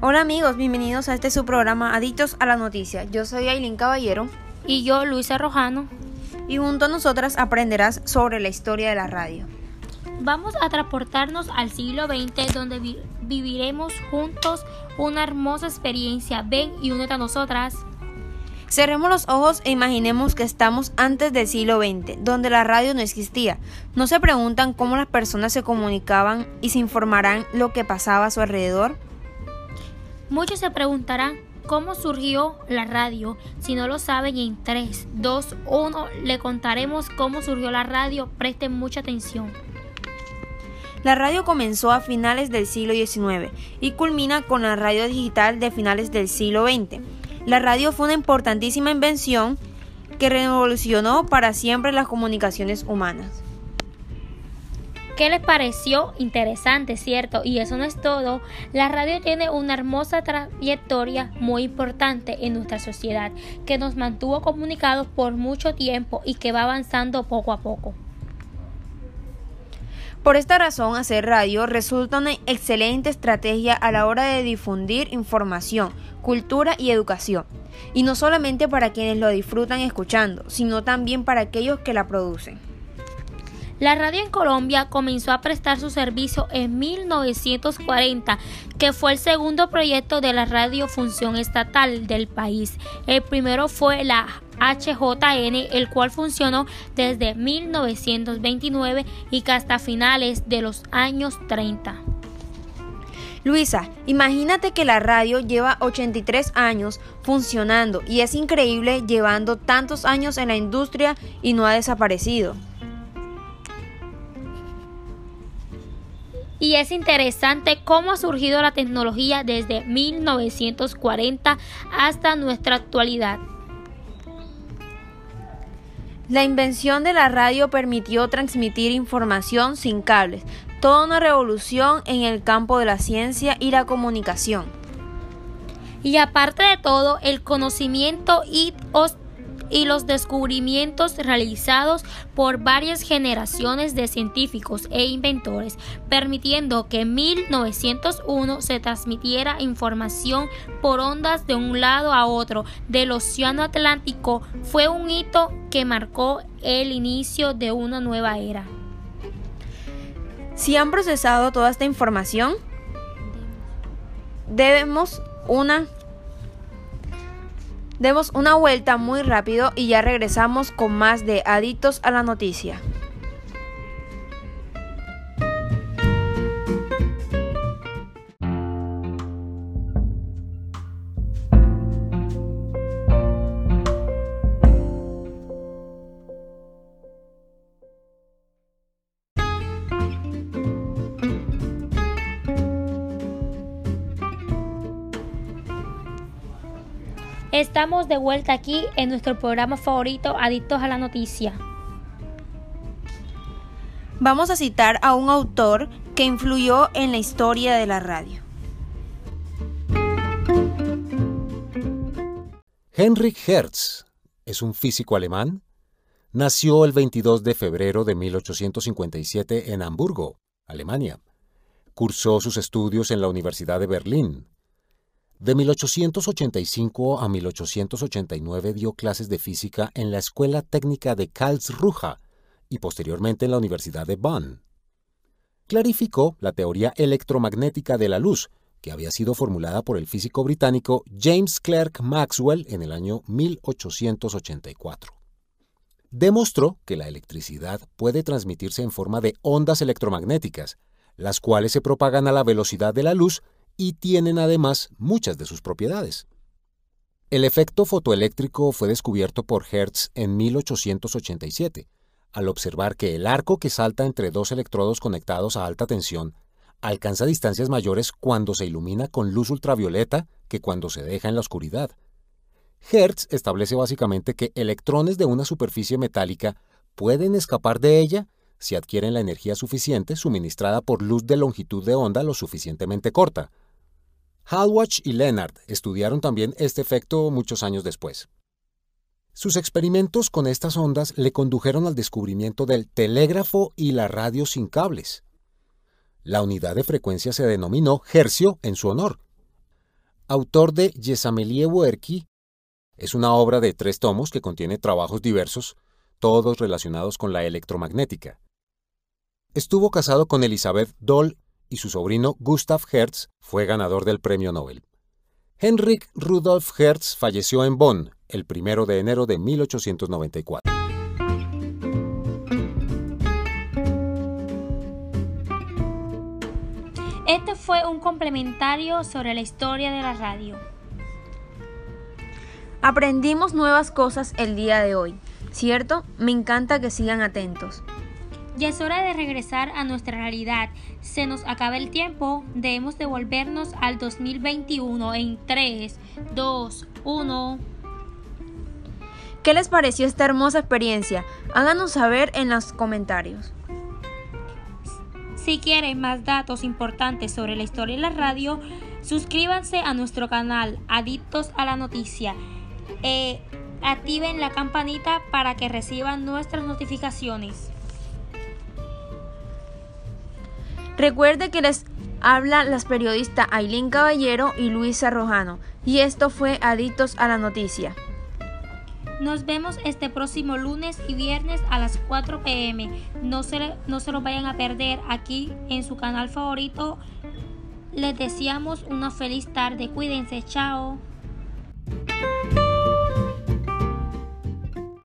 Hola amigos, bienvenidos a este su programa Adictos a la Noticia. Yo soy Aileen Caballero. Y yo, Luisa Rojano. Y junto a nosotras aprenderás sobre la historia de la radio. Vamos a transportarnos al siglo XX donde viviremos juntos una hermosa experiencia. Ven y únete a nosotras. Cerremos los ojos e imaginemos que estamos antes del siglo XX, donde la radio no existía. ¿No se preguntan cómo las personas se comunicaban y se informarán lo que pasaba a su alrededor? Muchos se preguntarán cómo surgió la radio. Si no lo saben, en 3, 2, 1 le contaremos cómo surgió la radio. Presten mucha atención. La radio comenzó a finales del siglo XIX y culmina con la radio digital de finales del siglo XX. La radio fue una importantísima invención que revolucionó para siempre las comunicaciones humanas. ¿Qué les pareció? Interesante, ¿cierto? Y eso no es todo. La radio tiene una hermosa trayectoria muy importante en nuestra sociedad que nos mantuvo comunicados por mucho tiempo y que va avanzando poco a poco. Por esta razón, hacer radio resulta una excelente estrategia a la hora de difundir información, cultura y educación. Y no solamente para quienes lo disfrutan escuchando, sino también para aquellos que la producen. La radio en Colombia comenzó a prestar su servicio en 1940, que fue el segundo proyecto de la radiofunción estatal del país. El primero fue la HJN, el cual funcionó desde 1929 y que hasta finales de los años 30. Luisa, imagínate que la radio lleva 83 años funcionando y es increíble llevando tantos años en la industria y no ha desaparecido. Y es interesante cómo ha surgido la tecnología desde 1940 hasta nuestra actualidad. La invención de la radio permitió transmitir información sin cables, toda una revolución en el campo de la ciencia y la comunicación. Y aparte de todo, el conocimiento y y los descubrimientos realizados por varias generaciones de científicos e inventores, permitiendo que en 1901 se transmitiera información por ondas de un lado a otro del Océano Atlántico, fue un hito que marcó el inicio de una nueva era. Si han procesado toda esta información, debemos una Demos una vuelta muy rápido y ya regresamos con más de Adictos a la Noticia. Estamos de vuelta aquí en nuestro programa favorito, Adictos a la Noticia. Vamos a citar a un autor que influyó en la historia de la radio. Heinrich Hertz es un físico alemán. Nació el 22 de febrero de 1857 en Hamburgo, Alemania. Cursó sus estudios en la Universidad de Berlín, de 1885 a 1889 dio clases de física en la Escuela Técnica de Karlsruhe y posteriormente en la Universidad de Bonn. Clarificó la teoría electromagnética de la luz, que había sido formulada por el físico británico James Clerk Maxwell en el año 1884. Demostró que la electricidad puede transmitirse en forma de ondas electromagnéticas, las cuales se propagan a la velocidad de la luz y tienen además muchas de sus propiedades. El efecto fotoeléctrico fue descubierto por Hertz en 1887, al observar que el arco que salta entre dos electrodos conectados a alta tensión alcanza distancias mayores cuando se ilumina con luz ultravioleta que cuando se deja en la oscuridad. Hertz establece básicamente que electrones de una superficie metálica pueden escapar de ella si adquieren la energía suficiente suministrada por luz de longitud de onda lo suficientemente corta, Halwach y Leonard estudiaron también este efecto muchos años después. Sus experimentos con estas ondas le condujeron al descubrimiento del telégrafo y la radio sin cables. La unidad de frecuencia se denominó hercio en su honor. autor de Yesamelie Werki, es una obra de tres tomos que contiene trabajos diversos, todos relacionados con la electromagnética. Estuvo casado con Elizabeth Doll y su sobrino Gustav Hertz fue ganador del premio Nobel. Henrik Rudolf Hertz falleció en Bonn el 1 de enero de 1894. Este fue un complementario sobre la historia de la radio. Aprendimos nuevas cosas el día de hoy, ¿cierto? Me encanta que sigan atentos. Ya es hora de regresar a nuestra realidad. Se nos acaba el tiempo. Debemos devolvernos al 2021 en 3, 2, 1. ¿Qué les pareció esta hermosa experiencia? Háganos saber en los comentarios. Si quieren más datos importantes sobre la historia de la radio, suscríbanse a nuestro canal Adictos a la Noticia. E activen la campanita para que reciban nuestras notificaciones. Recuerde que les habla las periodistas Ailín Caballero y Luisa Rojano. Y esto fue Adictos a la Noticia. Nos vemos este próximo lunes y viernes a las 4 pm. No se, no se lo vayan a perder aquí en su canal favorito. Les deseamos una feliz tarde. Cuídense. Chao.